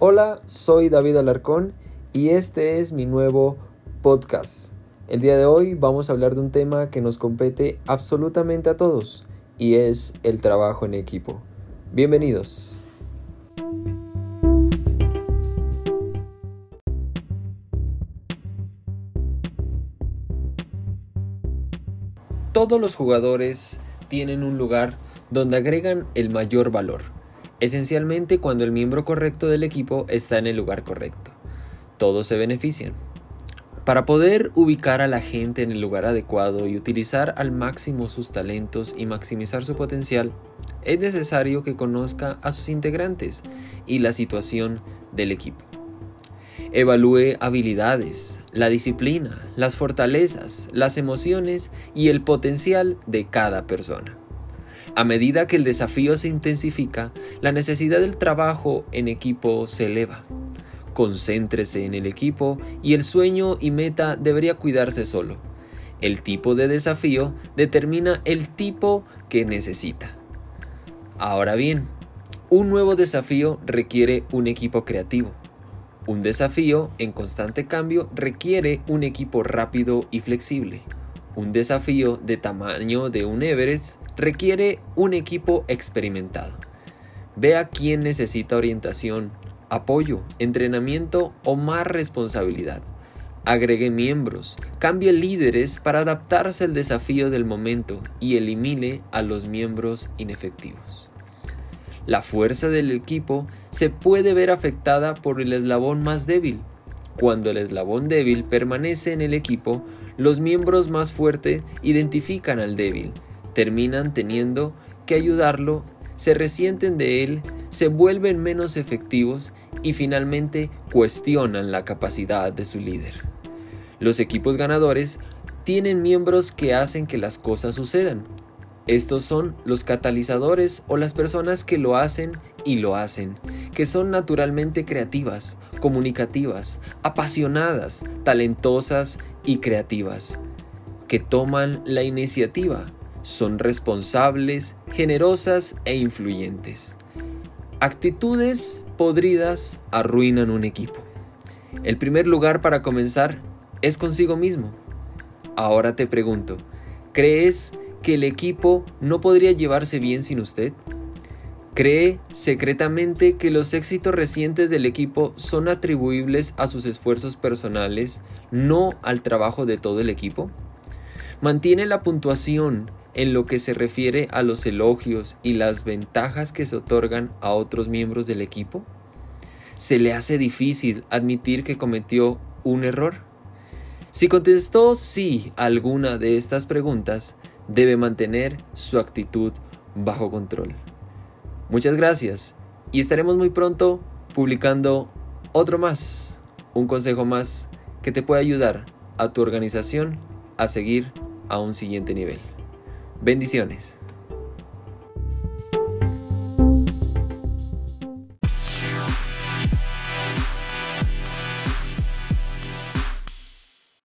Hola, soy David Alarcón y este es mi nuevo podcast. El día de hoy vamos a hablar de un tema que nos compete absolutamente a todos y es el trabajo en equipo. Bienvenidos. Todos los jugadores tienen un lugar donde agregan el mayor valor esencialmente cuando el miembro correcto del equipo está en el lugar correcto. Todos se benefician. Para poder ubicar a la gente en el lugar adecuado y utilizar al máximo sus talentos y maximizar su potencial, es necesario que conozca a sus integrantes y la situación del equipo. Evalúe habilidades, la disciplina, las fortalezas, las emociones y el potencial de cada persona. A medida que el desafío se intensifica, la necesidad del trabajo en equipo se eleva. Concéntrese en el equipo y el sueño y meta debería cuidarse solo. El tipo de desafío determina el tipo que necesita. Ahora bien, un nuevo desafío requiere un equipo creativo. Un desafío en constante cambio requiere un equipo rápido y flexible. Un desafío de tamaño de un Everest requiere un equipo experimentado. Vea quién necesita orientación, apoyo, entrenamiento o más responsabilidad. Agregue miembros, cambie líderes para adaptarse al desafío del momento y elimine a los miembros inefectivos. La fuerza del equipo se puede ver afectada por el eslabón más débil. Cuando el eslabón débil permanece en el equipo, los miembros más fuertes identifican al débil, terminan teniendo que ayudarlo, se resienten de él, se vuelven menos efectivos y finalmente cuestionan la capacidad de su líder. Los equipos ganadores tienen miembros que hacen que las cosas sucedan. Estos son los catalizadores o las personas que lo hacen y lo hacen, que son naturalmente creativas, comunicativas, apasionadas, talentosas y creativas, que toman la iniciativa, son responsables, generosas e influyentes. Actitudes podridas arruinan un equipo. El primer lugar para comenzar es consigo mismo. Ahora te pregunto, ¿crees que el equipo no podría llevarse bien sin usted? ¿Cree secretamente que los éxitos recientes del equipo son atribuibles a sus esfuerzos personales, no al trabajo de todo el equipo? ¿Mantiene la puntuación en lo que se refiere a los elogios y las ventajas que se otorgan a otros miembros del equipo? ¿Se le hace difícil admitir que cometió un error? Si contestó sí a alguna de estas preguntas, debe mantener su actitud bajo control. Muchas gracias y estaremos muy pronto publicando otro más, un consejo más que te puede ayudar a tu organización a seguir a un siguiente nivel. Bendiciones.